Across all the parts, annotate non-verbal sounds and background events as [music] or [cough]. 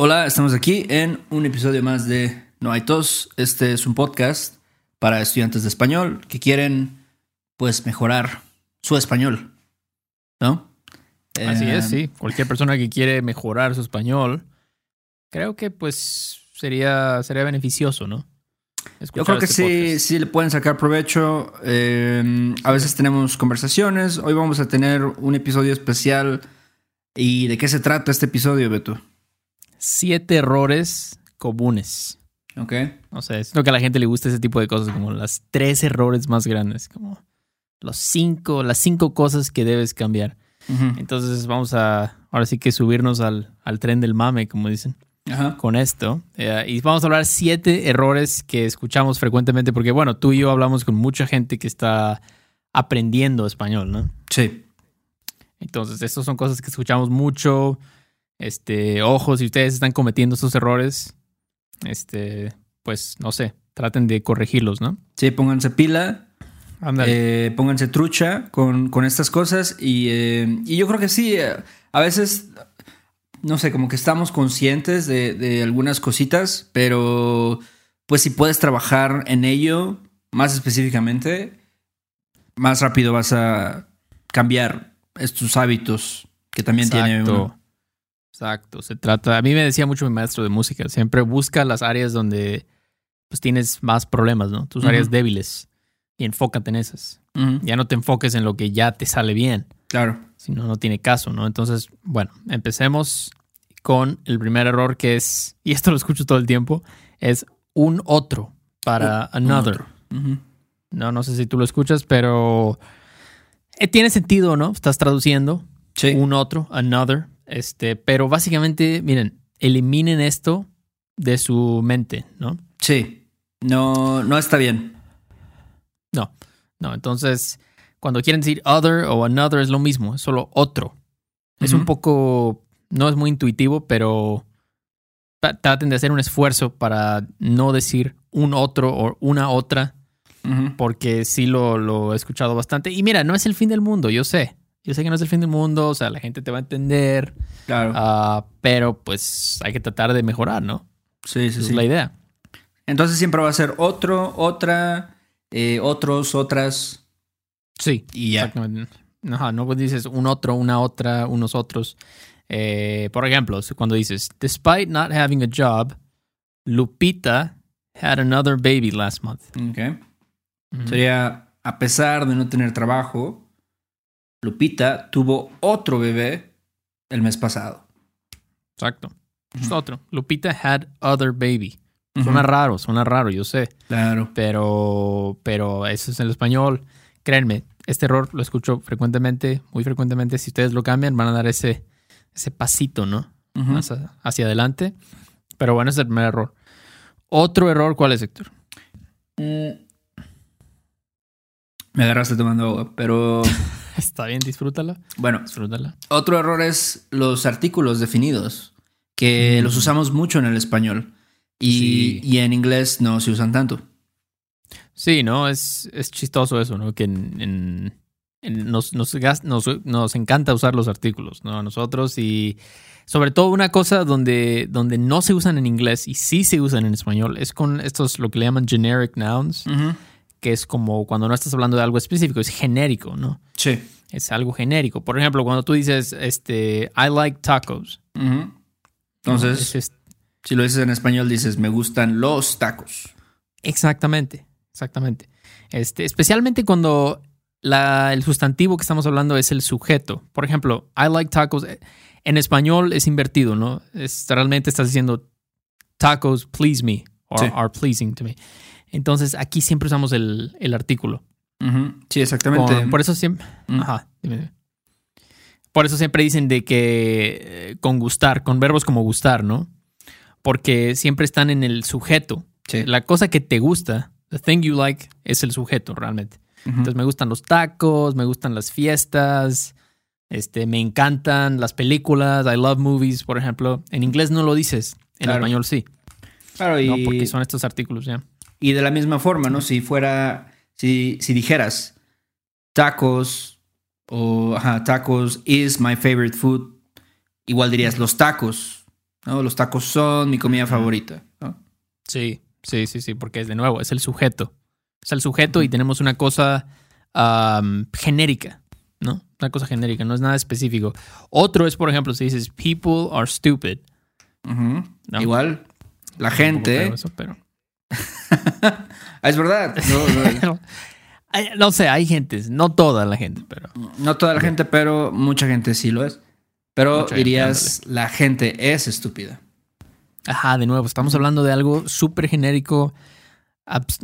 Hola, estamos aquí en un episodio más de No hay tos. Este es un podcast para estudiantes de español que quieren, pues, mejorar su español, ¿no? Así Eh, es, sí. Cualquier persona que quiere mejorar su español, creo que pues sería, sería beneficioso, ¿no? Yo Escuchar creo que este sí, podcast. sí le pueden sacar provecho. Eh, a veces tenemos conversaciones. Hoy vamos a tener un episodio especial. ¿Y de qué se trata este episodio, Beto? Siete errores comunes. Ok. O sea, es lo que a la gente le gusta ese tipo de cosas, como las tres errores más grandes, como los cinco, las cinco cosas que debes cambiar. Entonces vamos a, ahora sí que subirnos al, al tren del mame, como dicen. Ajá. con esto. Eh, y vamos a hablar siete errores que escuchamos frecuentemente, porque bueno, tú y yo hablamos con mucha gente que está aprendiendo español, ¿no? Sí. Entonces, estas son cosas que escuchamos mucho. Este, ojo, si ustedes están cometiendo estos errores, este, pues no sé, traten de corregirlos, ¿no? Sí, pónganse pila. Eh, pónganse trucha con, con estas cosas y, eh, y yo creo que sí, eh, a veces, no sé, como que estamos conscientes de, de algunas cositas, pero pues si puedes trabajar en ello más específicamente, más rápido vas a cambiar estos hábitos que también tiene uno. Exacto. Se trata. A mí me decía mucho mi maestro de música. Siempre busca las áreas donde pues tienes más problemas, ¿no? Tus áreas débiles. Y enfócate en esas. Ya no te enfoques en lo que ya te sale bien. Claro. Si no, no tiene caso, ¿no? Entonces, bueno, empecemos con el primer error que es, y esto lo escucho todo el tiempo, es un otro para another. otro. No, no sé si tú lo escuchas, pero eh, tiene sentido, ¿no? Estás traduciendo Sí. un otro, another. Este, pero básicamente, miren, eliminen esto de su mente, ¿no? Sí. No, no está bien. No, no. Entonces, cuando quieren decir other o another es lo mismo, es solo otro. Es un poco, no es muy intuitivo, pero tra- traten de hacer un esfuerzo para no decir un otro o una otra, porque sí lo, lo he escuchado bastante. Y mira, no es el fin del mundo, yo sé. Yo sé que no es el fin del mundo, o sea, la gente te va a entender, Claro. ah, pero pues hay que tratar de mejorar, ¿no? sí, sí, Esa sí. es la idea. Entonces siempre va a ser otro, otra, eh, otros, otras Sí, y ya. Exactamente. Ajá, no dices un otro, una otra, unos otros. Eh, por ejemplo, cuando dices, despite not having a job, Lupita had another baby last month. Ok. Ujú. Sería, a pesar de no tener trabajo, Lupita tuvo otro bebé el mes pasado. Exacto. Es Ujú. otro. Lupita had other baby. Suena raro, suena raro, yo sé. Claro. Pero, pero eso es en el español. Créanme, este error lo escucho frecuentemente, muy frecuentemente. Si ustedes lo cambian, van a dar ese, ese pasito, ¿no? Hacia adelante. Pero bueno, ese es el primer error. Otro error, ¿cuál es, Héctor? Mm. Me agarraste tomando agua, pero [laughs] [laughs] Está bien, disfrútala. bueno, Disfrútala. otro error es los artículos definidos, que Mm. los usamos mucho en el español y, Sí. y en inglés no se usan tanto. Sí, ¿no? Es, es chistoso eso, ¿no? Que en, en- en- nos, nos, nos, nos encanta usar los artículos, ¿no? A nosotros y sobre todo una cosa donde, donde no se usan en inglés y sí se usan en español es con estos, lo que le llaman generic nouns, que es como cuando no estás hablando de algo específico, es genérico, ¿no? Sí. Es algo genérico. Por ejemplo, cuando tú dices, este, I like tacos. Entonces, Es- es- si lo dices en español, dices, me gustan los tacos. Exactamente, exactamente. Este, especialmente cuando la- el sustantivo que estamos hablando es el sujeto. Por ejemplo, I like tacos. eh, En español es invertido, ¿no? Es, realmente estás diciendo tacos please me or Sí. are pleasing to me. Entonces aquí siempre usamos el, el artículo. Sí, exactamente. Con- por eso siempre. Mm. Ajá, dime, dime. Por eso siempre dicen de que eh, con gustar, con verbos como gustar, ¿no? Porque siempre están en el sujeto. Sí. La cosa que te gusta, the thing you like, es el sujeto realmente. Entonces me gustan los tacos, me gustan las fiestas, este, me encantan las películas, I love movies, por ejemplo. En inglés no lo dices, en Claro. español sí. Claro, y, No, porque son estos artículos ya. y de la misma forma, ¿no? Si fuera, si, si dijeras tacos o ajá, tacos is my favorite food, igual dirías los tacos ¿no? Los tacos son mi comida favorita. ¿no? Sí, sí, sí, sí, porque es de nuevo, es el sujeto. Es el sujeto y tenemos una cosa um, genérica, ¿no? Una cosa genérica, no es nada específico. Otro es, por ejemplo, si dices, people are stupid. No. Igual, la gente. eso, pero... Ah, es verdad. No, sé, hay gentes, no toda la gente, pero... no- toda la gente, pero mucha gente sí lo es. Pero Mucha gente, dirías, la gente es estúpida. Ajá, de nuevo, estamos hablando de algo súper genérico,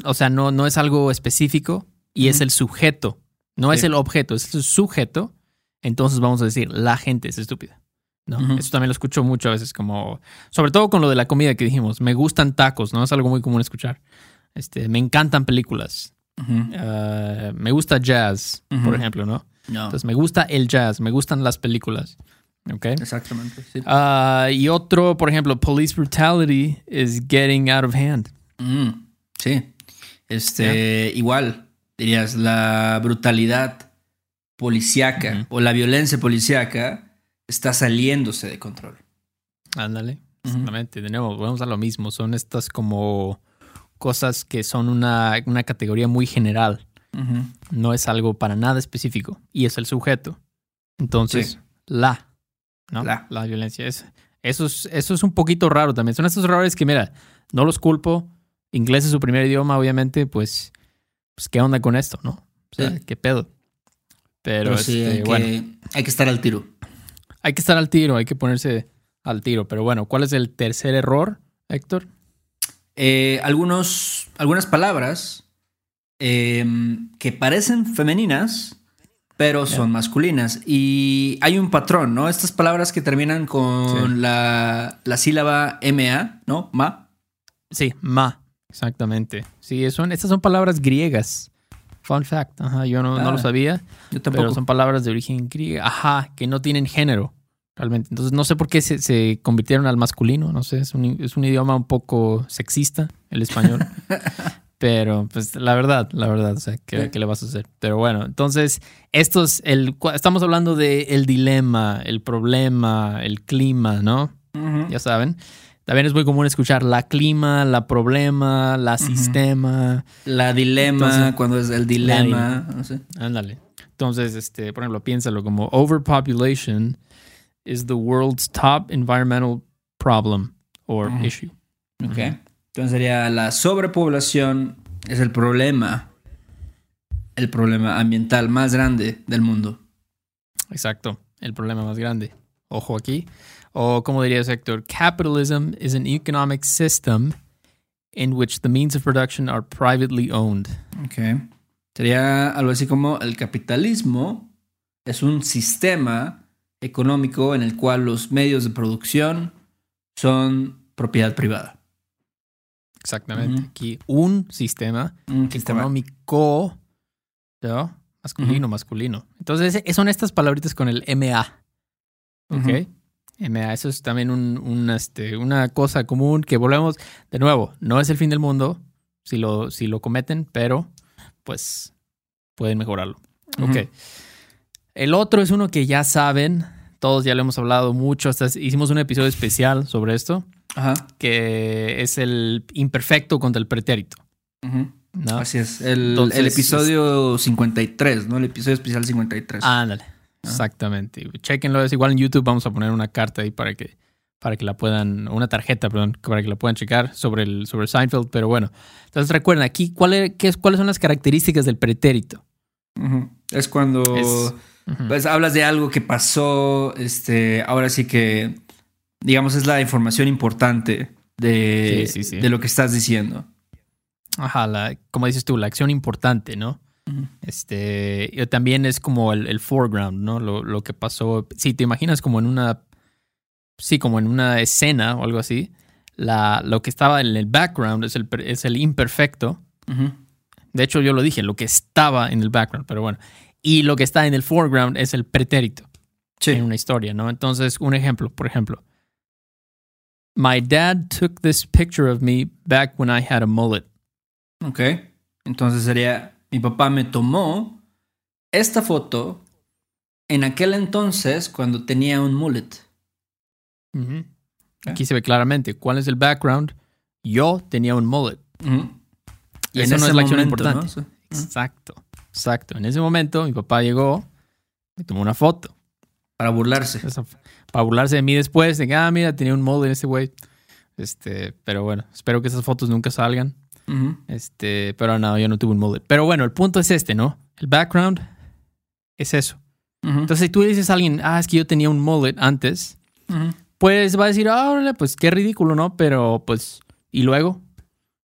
o sea, no, no es algo específico y es el sujeto, no es el objeto, es el sujeto. Entonces vamos a decir, la gente es estúpida. ¿No? Ujú. Eso también lo escucho mucho a veces, como, sobre todo con lo de la comida que dijimos, me gustan tacos, ¿no? Es algo muy común escuchar. Este, me encantan películas. Ah, me gusta jazz, por ejemplo, ¿no? No, Entonces me gusta el jazz, me gustan las películas. ¿Ok? exactamente. sí. Ah, y otro, por ejemplo, police brutality is getting out of hand. Mm, sí. Este, igual, dirías, la brutalidad policíaca o la violencia policíaca está saliéndose de control. Ándale, exactamente. De nuevo, vamos a lo mismo. Son estas como cosas que son una, una categoría muy general. No es algo para nada específico. Y es el sujeto. Entonces, Sí. la, ¿no? La. violencia. Es, eso, es, eso es un poquito raro también. Son estos errores que, mira, no los culpo. Inglés es su primer idioma, obviamente, pues, pues ¿qué onda con esto, no? O sea, Sí. ¿qué pedo? Pero, Pero sí, este, hay, bueno. que, hay que estar al tiro. Hay que estar al tiro, hay que ponerse al tiro. Pero bueno, ¿cuál es el tercer error, Héctor? Eh, algunos, algunas palabras eh, que parecen femeninas, pero son masculinas. Y hay un patrón, ¿no? Estas palabras que terminan con Sí. la, la sílaba MA, ¿no? Ma. Sí, ma, exactamente. Sí, son, estas son palabras griegas. Fun fact, ajá, yo no, no Ah, lo sabía, Yo tampoco. pero son palabras de origen griega, ajá, que no tienen género, realmente. Entonces no sé por qué se, se convirtieron al masculino, no sé, es un, es un idioma un poco sexista, el español. [laughs] Pero, pues, la verdad, la verdad, o sea, ¿qué, Sí. qué le vas a hacer? Pero bueno, entonces, estos, el, cua- estamos hablando de el dilema, el problema, el clima, ¿no? Ya saben. También es muy común escuchar la clima, la problema, la sistema. La dilema, Entonces, cuando es el dilema. no sé. Ándale. Entonces, este, por ejemplo, piénsalo como overpopulation is the world's top environmental problem or issue. Ok. Entonces sería la sobrepoblación es el problema, el problema ambiental más grande del mundo. Exacto. El problema más grande. Ojo aquí. O como diría Héctor, capitalism is an economic system in which the means of production are privately owned. Ok. Sería algo así como el capitalismo es un sistema económico en el cual los medios de producción son propiedad privada. Exactamente. Aquí un sistema Un sistema. económico, ¿no? Masculino, masculino. Entonces, eh, son estas palabritas con el MA. ¿Ok? MA, eso es también un, un, este, una cosa común que volvemos, de nuevo, no es el fin del mundo si lo, si lo cometen, pero pues pueden mejorarlo. Ok. El otro es uno que ya saben, todos ya lo hemos hablado mucho, hasta hicimos un episodio especial sobre esto, Ajá. que es el imperfecto contra el pretérito. ¿no? Así es. El, Entonces, el episodio 53, ¿no? El episodio especial 53. Ándale. Exactamente. Chequenlo, es igual en YouTube vamos a poner una carta ahí para que para que la puedan, una tarjeta, perdón, para que la puedan checar sobre el sobre Seinfeld, pero bueno. Entonces recuerden aquí cuál es- qué es- cuáles son las características del pretérito. Ujú. Es cuando Es- Pues, hablas de algo que pasó, este, ahora sí que, digamos, es la información importante de, Sí, sí, sí. de lo que estás diciendo. Ajá, la, como dices tú, la acción importante, ¿no? Este, también es como el, el foreground, ¿no? Lo, lo que pasó. Si te imaginas como en una, sí, como en una escena o algo así, la, lo que estaba en el background es el, es el imperfecto. De hecho, yo lo dije, lo que estaba en el background, pero bueno. Y lo que está en el foreground es el pretérito Sí. en una historia, ¿no? Entonces, un ejemplo, por ejemplo. My dad took this picture of me back when I had a mullet. Ok. Entonces sería, mi papá me tomó esta foto en aquel entonces cuando tenía un mullet. Aquí se ve claramente. ¿Cuál es el background? Yo tenía un mullet. Y eso no es la acción importante. ¿no? Sí. Exacto, exacto. En ese momento mi papá llegó, me tomó una foto. Para burlarse. Para burlarse de mí después, de que, ah, mira, tenía un mullet ese güey. Este, pero bueno, espero que esas fotos nunca salgan. Este, pero no, yo no tuve un mullet. Pero bueno, el punto es este, ¿no? El background es eso. Entonces, si tú dices a alguien, ah, es que yo tenía un mullet antes, pues va a decir, ah, órale, pues qué ridículo, ¿no? Pero pues, ¿y luego?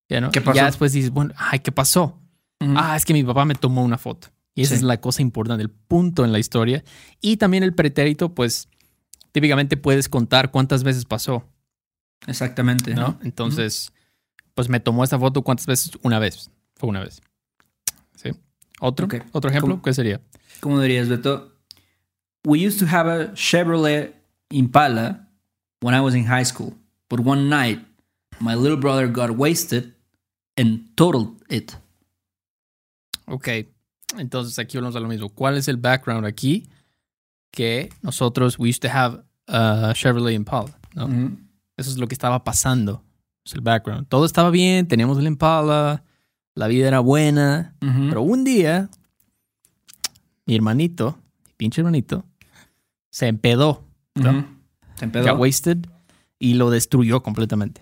Ya, ¿no? ¿Qué pasó? Ya después dices, bueno, ay, ¿qué pasó? Ah, es que mi papá me tomó una foto. Y esa Sí. es la cosa importante, el punto en la historia. Y también el pretérito, pues, típicamente puedes contar cuántas veces pasó, Exactamente. ¿no? Entonces, pues me tomó esta foto cuántas veces? Una vez. Fue una vez. ¿Sí? ¿Otro? ¿Otro ejemplo? ¿Cómo? ¿Qué sería? ¿Cómo dirías, Beto? We used to have a Chevrolet Impala when I was in high school, but one night my little brother got wasted and totaled it. Ok. Entonces aquí volvemos a lo mismo. ¿Cuál es el background aquí? Que nosotros, we used to have a Chevrolet Impala, ¿no? Ujú. Eso es lo que estaba pasando. Es el background. Todo estaba bien, teníamos el Impala, la vida era buena, Ujú. pero un día mi hermanito, mi pinche hermanito, se empedó, ¿no? Ujú. Se empedó. got wasted y lo destruyó completamente.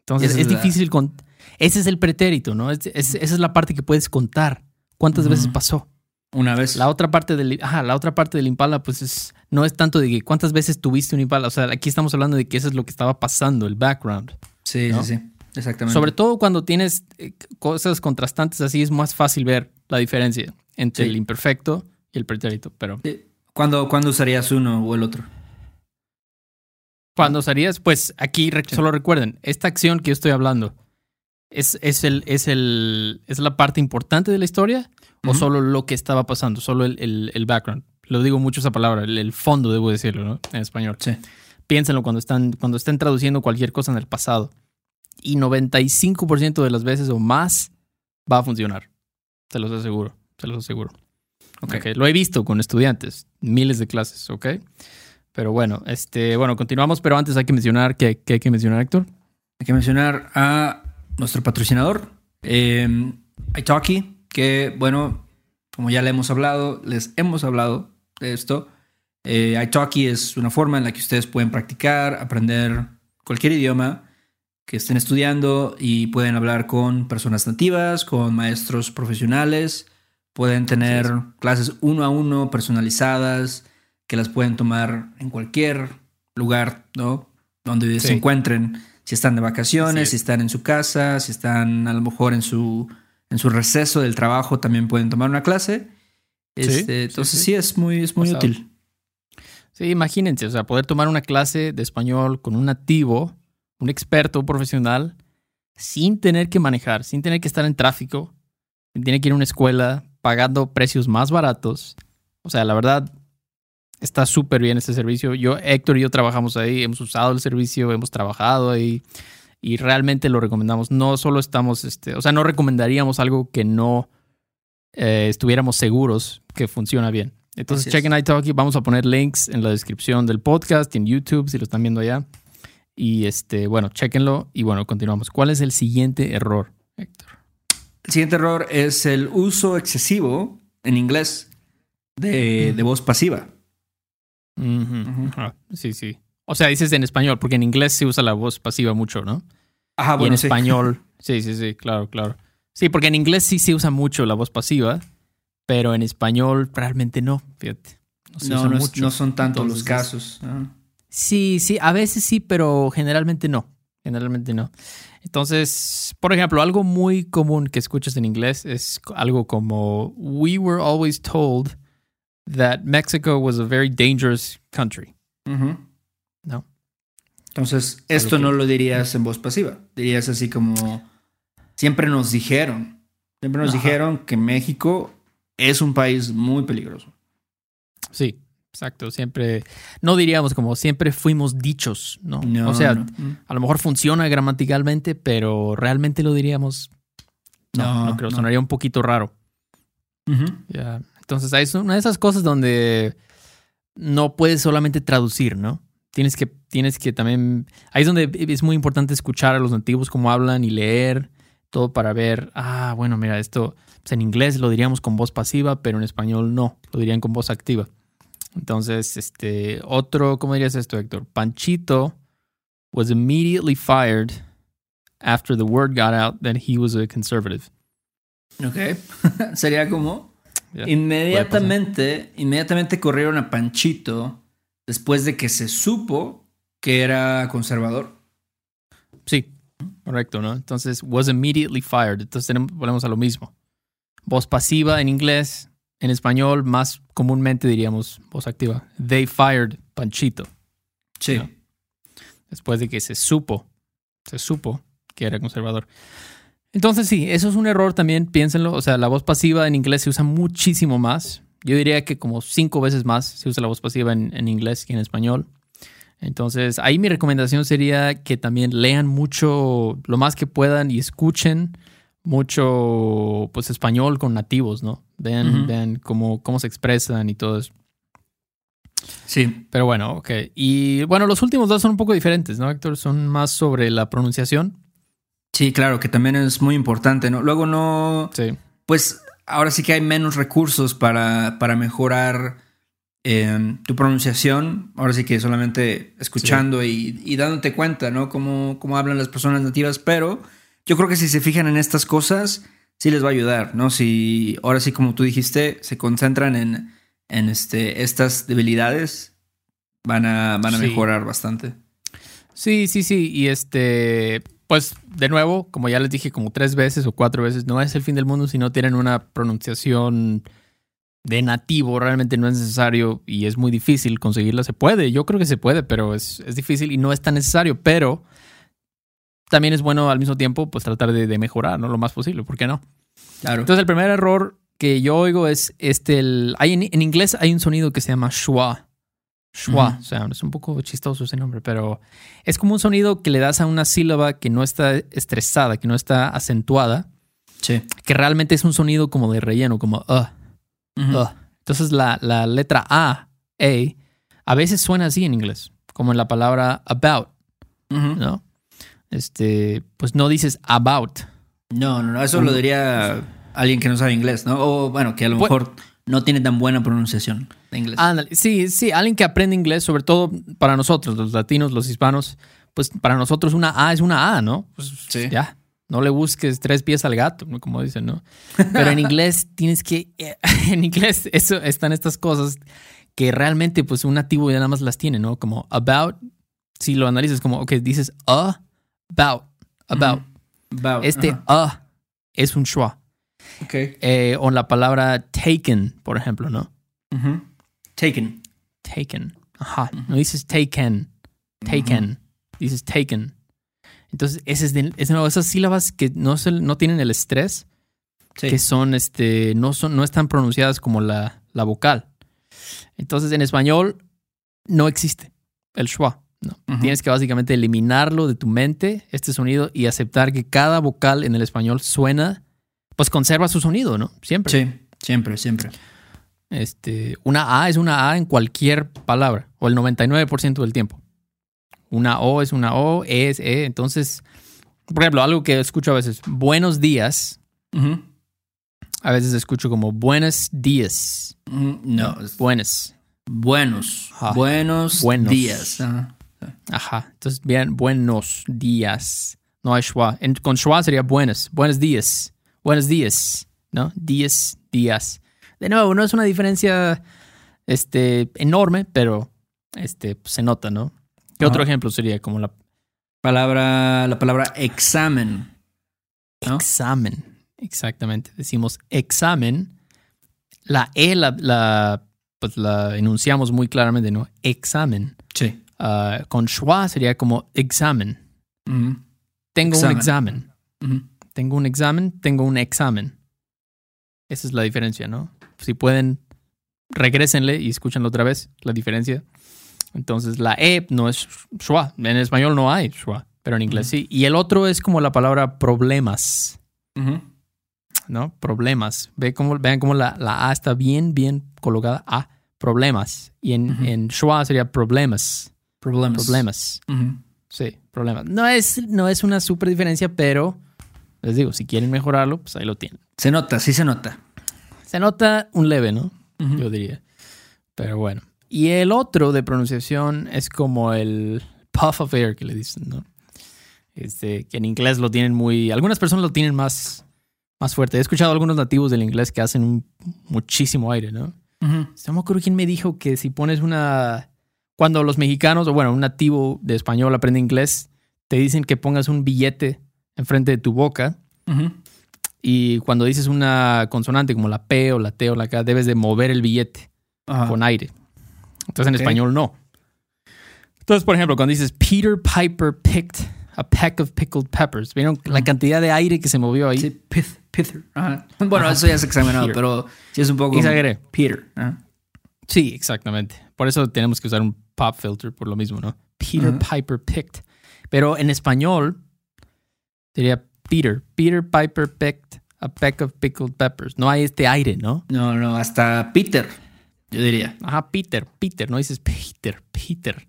Entonces es es difícil con ese es el pretérito, ¿no? Es- es- esa es la parte que puedes contar. ¿Cuántas veces pasó? Una vez. La otra parte del, ajá, la otra parte del Impala, pues es, no es tanto de que cuántas veces tuviste un Impala. O sea, aquí estamos hablando de que eso es lo que estaba pasando, el background. sí, ¿no? sí, sí. Exactamente. Sobre todo cuando tienes eh, cosas contrastantes así, es más fácil ver la diferencia entre Sí. el imperfecto y el pretérito. Pero Sí. ¿Cuándo, ¿Cuándo usarías uno o el otro? cuando usarías, pues aquí Sí. solo recuerden, esta acción que yo estoy hablando, ¿es, es, el, es, el, ¿es la parte importante de la historia o Ujú. solo lo que estaba pasando? Solo el, el- el background. Lo digo mucho esa palabra, el, el fondo, debo decirlo, ¿no? En español. Sí. Piénsenlo cuando están, cuando estén traduciendo cualquier cosa en el pasado. Y 95% de las veces o más va a funcionar. Se los aseguro, se los aseguro. Ok. Ok, Lo he visto con estudiantes, miles de clases, ¿ok? Pero bueno, este, bueno, continuamos, pero antes hay que mencionar, ¿qué, qué hay que mencionar, Héctor? Hay que mencionar a nuestro patrocinador, eh, Italki, que bueno, como ya le hemos hablado, les hemos hablado de esto. Eh, Italki es una forma en la que ustedes pueden practicar, aprender cualquier idioma que estén estudiando y pueden hablar con personas nativas, con maestros profesionales, pueden tener clases uno a uno personalizadas que las pueden tomar en cualquier lugar, ¿no? Donde Sí. se encuentren, si están de vacaciones, Sí. si están en su casa, si están a lo mejor en su, en su receso del trabajo, también pueden tomar una clase. Este, sí, entonces sí. sí, es muy, es muy Pasado. útil. Sí, imagínense, o sea, poder tomar una clase de español con un nativo, un experto, un profesional, sin tener que manejar, sin tener que estar en tráfico, sin tener que ir a una escuela, pagando precios más baratos. O sea, la verdad, está súper bien este servicio. Yo, Héctor y yo trabajamos ahí, hemos usado el servicio, hemos trabajado ahí y realmente lo recomendamos. No solo estamos, este, o sea, no recomendaríamos algo que no eh, estuviéramos seguros que funciona bien. Entonces, chequen iTalki. Vamos a poner links en la descripción del podcast en YouTube si lo están viendo allá. Y este, bueno, chequenlo y bueno, continuamos. ¿Cuál es el siguiente error, Héctor? El siguiente error es el uso excesivo en inglés de, de voz pasiva. Ajá, Sí, sí. O sea, dices en español, porque en inglés se usa la voz pasiva mucho, ¿no? Ajá, y en Ah, bueno, sí. español, [laughs] sí, sí, sí, claro, claro. Sí, porque en inglés sí se usa mucho la voz pasiva, pero en español realmente no, fíjate. No se No, usa no, mucho. no son tantos los casos. ah. Sí, sí, a veces sí, pero generalmente no. Generalmente no. Entonces, por ejemplo, algo muy común que escuchas en inglés es algo como We were always told that Mexico was a very dangerous country. ¿No? Entonces, esto no lo dirías en voz pasiva. Dirías así como, siempre nos dijeron, siempre nos Ajá. dijeron que México es un país muy peligroso. Sí, exacto. Siempre, no diríamos como siempre fuimos dichos, ¿no? No, o sea, no. A lo mejor funciona gramaticalmente, pero realmente lo diríamos. No, no, creo, sonaría un poquito raro. Ya. Entonces, es una de esas cosas donde no puedes solamente traducir, ¿no? Tienes que, tienes que también. Ahí es donde es muy importante escuchar a los nativos cómo hablan y leer todo para ver. Ah, bueno, mira, esto pues en inglés lo diríamos con voz pasiva, pero en español no, lo dirían con voz activa. Entonces, este, otro, ¿cómo dirías esto, Héctor? Panchito was immediately fired after the word got out that he was a conservative. Ok. [laughs] Sería como inmediatamente, inmediatamente corrieron a Panchito después de que se supo que era conservador. Sí, correcto, ¿no? Entonces, was immediately fired. Entonces, tenemos, volvemos a lo mismo. Voz pasiva en inglés, en español, más comúnmente diríamos voz activa. They fired Panchito. Sí. Después de que se supo, se supo que era conservador. Entonces sí, eso es un error también, piénsenlo. O sea, la voz pasiva en inglés se usa muchísimo más. Yo diría que como cinco veces más se usa la voz pasiva en, inglés que en español. Entonces, ahí mi recomendación sería que también lean mucho, lo más que puedan y escuchen mucho, pues, español con nativos, ¿no? Vean, vean cómo, cómo se expresan y todo eso. Sí. Pero bueno, ok. Y bueno, los últimos dos son un poco diferentes, ¿no, Héctor? Son más sobre la pronunciación. Sí, claro, que también es muy importante, ¿no? Luego no. Sí. Pues ahora sí que hay menos recursos para, para mejorar em, tu pronunciación. Ahora sí que solamente escuchando y, dándote cuenta, ¿no? Cómo, cómo hablan las personas nativas. Pero yo creo que si se fijan en estas cosas, sí les va a ayudar, ¿no? Si ahora sí, como tú dijiste, se concentran en, en este, estas debilidades, van a, van a mejorar bastante. Sí, sí, sí. Y este, pues de nuevo, como ya les dije como tres veces o cuatro veces, no es el fin del mundo si no tienen una pronunciación de nativo, realmente no es necesario y es muy difícil conseguirla. Se puede, yo creo que se puede, pero es, difícil y no es tan necesario, pero también es bueno al mismo tiempo pues tratar de, mejorar, ¿no? Lo más posible, ¿por qué no? Claro. Entonces el primer error que yo oigo es este, el, hay en, inglés hay un sonido que se llama schwa. Schwa, o sea, es un poco chistoso ese nombre, pero es como un sonido que le das a una sílaba que no está estresada, que no está acentuada. Sí. Que realmente es un sonido como de relleno, como uh, uh. Entonces la, la, letra A, A, a veces suena así en inglés, como en la palabra about, ¿no? Este, pues no dices about. No, no, no, eso lo diría alguien que no sabe inglés, ¿no? O bueno, que a lo pues mejor no tiene tan buena pronunciación de inglés. sí, sí, alguien que aprende inglés, sobre todo para nosotros, los latinos, los hispanos, pues para nosotros una A es una A, ¿no? Pues sí. ya, no le busques tres pies al gato, como dicen, ¿no? Pero en inglés tienes que, [laughs] en inglés eso, están estas cosas que realmente pues un nativo ya nada más las tiene, ¿no? Como about, si lo analizas como, ok, dices a, about, about. este a es un schwa. Okay. Eh, o la palabra taken, por ejemplo, ¿no? Taken. Taken. Ajá. No dices taken. Taken. Dices taken. Entonces, ese es de, esas sílabas que no, no tienen el estrés, que son, este, no, son, no están pronunciadas como la, la vocal. Entonces, en español no existe el schwa. No. Tienes que básicamente eliminarlo de tu mente, este sonido, y aceptar que cada vocal en el español suena pues conserva su sonido, ¿no? Siempre. Sí, siempre, siempre. Este, una A es una A en cualquier palabra, o el 99% del tiempo. Una O es una O, E es E. Entonces, por ejemplo, algo que escucho a veces, buenos días. A veces escucho como buenos días. No, buenos. Buenos. Buenos, días. Ajá. Entonces, bien, buenos días. No hay schwa. con schwa sería buenos. Buenos días buenos días, ¿no? Días, días. De nuevo, no es una diferencia este, enorme, pero este, se nota, ¿no? ¿Qué otro ejemplo sería? Como la palabra, la palabra examen. Examen, exactamente. Decimos examen. La E la, pues la enunciamos muy claramente, ¿no? Examen. Sí. Ah, con schwa sería como examen. Tengo un examen. Tengo un examen, tengo un examen. Esa es la diferencia, ¿no? Si pueden, regresenle y escúchanlo otra vez, la diferencia. Entonces, la E no es schwa. En español no hay schwa, pero en inglés sí. Y el otro es como la palabra problemas. ¿No? Problemas. Ve cómo, vean cómo la, la, A está bien, bien colocada. A, problemas. Y en, en schwa sería problemas. Problemas. Problemas. Sí, problemas. No es, no es una super diferencia, pero les digo, si quieren mejorarlo, pues ahí lo tienen. Se nota, sí se nota. Se nota un leve, ¿no? Yo diría. Pero bueno. Y el otro de pronunciación es como el puff of air que le dicen, ¿no? Este, que en inglés lo tienen muy. Algunas personas lo tienen más, más fuerte. He escuchado a algunos nativos del inglés que hacen un- muchísimo aire, ¿no? Ujú. No me acuerdo quién me dijo que si pones una. Cuando los mexicanos, o bueno, un nativo de español aprende inglés, te dicen que pongas un billete enfrente de tu boca Ujú. Y cuando dices una consonante como la P o la T o la K, debes de mover el billete Ajá. con aire. Entonces en español no. Entonces, por ejemplo, cuando dices Peter Piper picked a peck of pickled peppers, ¿vieron la cantidad de aire que se movió ahí? Sí, pith, pither. Ajá. Bueno, Ajá. eso ya es examinado, Peter. pero sí es un poco. Exageré. Peter. Ajá. Sí, exactamente. Por eso tenemos que usar un pop filter por lo mismo, ¿no? Peter. Piper picked. Pero en español sería Peter. Peter Piper picked a peck of pickled peppers. No hay este aire, ¿no? No, no, hasta Peter, yo diría. Ajá, Peter, Peter. No dices Peter, Peter,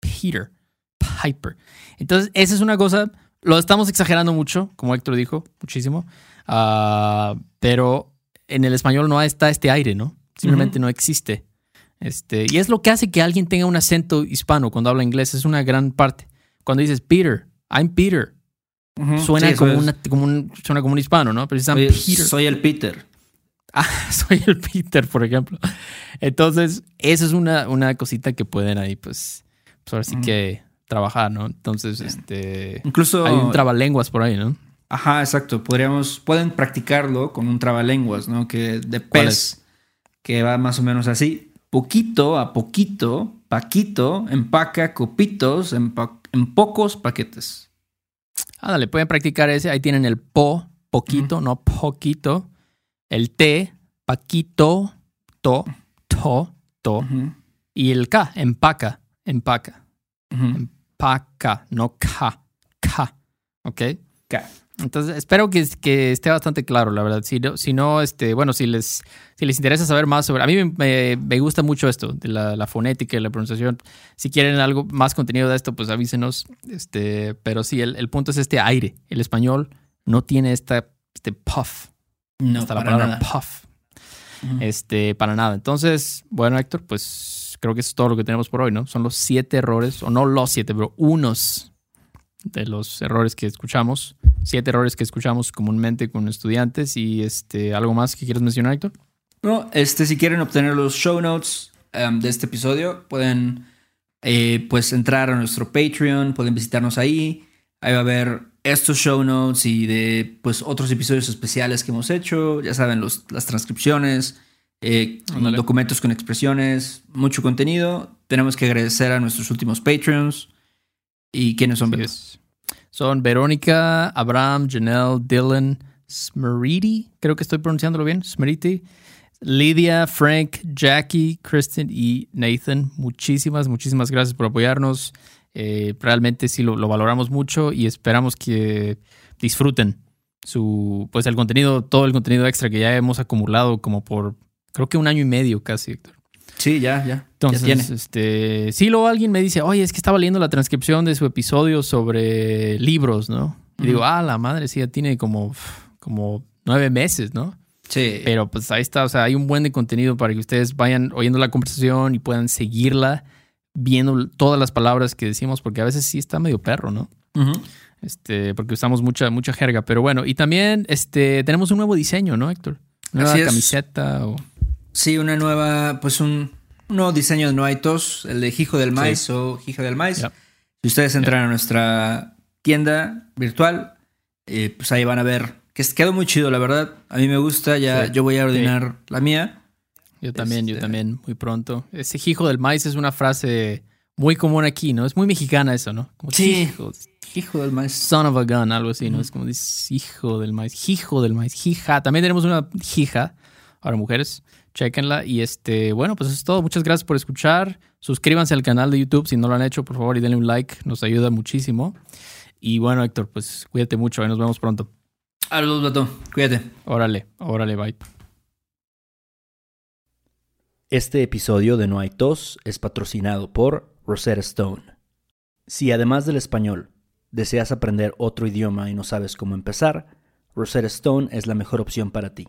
Peter, Piper. Entonces, esa es una cosa. Lo estamos exagerando mucho, como Héctor dijo, muchísimo. Ah, pero en el español no está este aire, ¿no? Simplemente no existe. Este, y es lo que hace que alguien tenga un acento hispano cuando habla inglés. Es una gran parte. Cuando dices Peter, I'm Peter, Suena, Sí, como, es. una- como un, suena como un hispano, ¿no? Pero Oye, Peter. soy el Peter. [laughs] Ah, soy el Peter, por ejemplo. Entonces, eso es una, una cosita que pueden ahí, pues, pues ahora sí que trabajar, ¿no? Entonces, este. Incluso. Hay un trabalenguas por ahí, ¿no? Ajá, exacto. Podríamos, pueden practicarlo con un trabalenguas, ¿no? Que de ¿Cuál pez, que va más o menos así. Poquito a poquito, paquito, empaca copitos en, pa- en pocos paquetes. Ándale, pueden practicar ese. Ahí tienen el po, poquito, no poquito. El te, paquito, to, to, to. Y el K, empaca, empaca. Empaca, no K, K. ¿Ok? Ca- Entonces, espero que, que esté bastante claro, la verdad. Si no, si no este, bueno, si les, si les interesa saber más sobre... A mí me, gusta mucho esto, de la, la fonética y la pronunciación. Si quieren algo más contenido de esto, pues avísenos. Este, pero sí, el, el punto es este aire. El español no tiene esta, este puff. No, hasta la palabra nada. puff. Este, para nada. Entonces, bueno, Héctor, pues creo que eso es todo lo que tenemos por hoy, ¿no? Son los siete errores, o no los siete, pero unos de los errores que escuchamos. Siete errores que escuchamos comúnmente con estudiantes. Y este, ¿algo más que quieras mencionar, Héctor? No, este, si quieren obtener los show notes em, de este episodio, pueden eh, pues entrar a nuestro Patreon, pueden visitarnos ahí. Ahí va a haber estos show notes y de pues otros episodios especiales que hemos hecho. Ya saben, los, las transcripciones, eh, documentos con expresiones, mucho contenido. Tenemos que agradecer a nuestros últimos Patreons. ¿Y quiénes son? Es. Son Verónica, Abraham, Janelle, Dylan, Smeriti, creo que estoy pronunciándolo bien, Smeriti, Lidia, Frank, Jackie, Kristen y Nathan. Muchísimas, muchísimas gracias por apoyarnos. Eh, realmente sí lo, lo valoramos mucho y esperamos que disfruten su, pues el contenido, todo el contenido extra que ya hemos acumulado como por, creo que un año y medio casi, Héctor. Sí, ya, ya. Entonces, ya tiene. este, sí, luego alguien me dice, oye, es que estaba leyendo la transcripción de su episodio sobre libros, ¿no? Y digo, ah, la madre, sí, ya tiene como, como nueve meses, ¿no? Sí. Pero pues ahí está, o sea, hay un buen de contenido para que ustedes vayan oyendo la conversación y puedan seguirla, viendo todas las palabras que decimos, porque a veces sí está medio perro, ¿no? Este, porque usamos mucha, mucha jerga. Pero bueno, y también este, tenemos un nuevo diseño, ¿no, Héctor? Una Así nueva es. camiseta o... Sí, una nueva, pues un, un nuevo diseño de No hay tos, el de Hijo del Maíz o Hija del Maíz. Si ustedes entran a nuestra tienda virtual, eh, pues ahí van a ver que quedó muy chido, la verdad. A mí me gusta, ya Sí. yo voy a ordenar la mía. Yo también, yo Este- también, muy pronto. Ese hijo del maíz es una frase muy común aquí, ¿no? Es muy mexicana eso, ¿no? Como Sí. hijo, Hijo del Maíz. son of a gun, algo así, ¿no? Es como dices hijo del maíz, hijo del maíz, hija. También tenemos una hija, ahora mujeres, chequenla. Y este, bueno, pues eso es todo. Muchas gracias por escuchar. Suscríbanse al canal de YouTube si no lo han hecho, por favor, y denle un like, nos ayuda muchísimo. Y bueno, Héctor, pues cuídate mucho, ahí nos vemos pronto. A los Bato, cuídate. Órale, órale, bye. Este episodio de No hay tos es patrocinado por Rosetta Stone. Si además del español deseas aprender otro idioma y no sabes cómo empezar, Rosetta Stone es la mejor opción para ti.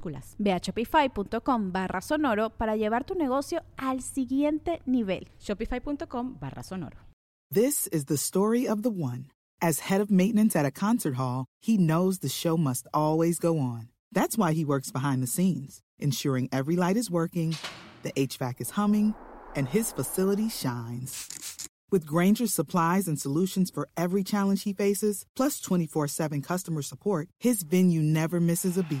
minúsculas. Ve a shopify.com barra sonoro para llevar tu negocio al siguiente nivel. Shopify.com barra sonoro. This is the story of the one. As head of maintenance at a concert hall, he knows the show must always go on. That's why he works behind the scenes, ensuring every light is working, the HVAC is humming, and his facility shines. With Granger's supplies and solutions for every challenge he faces, plus 24 7 customer support, his venue never misses a beat.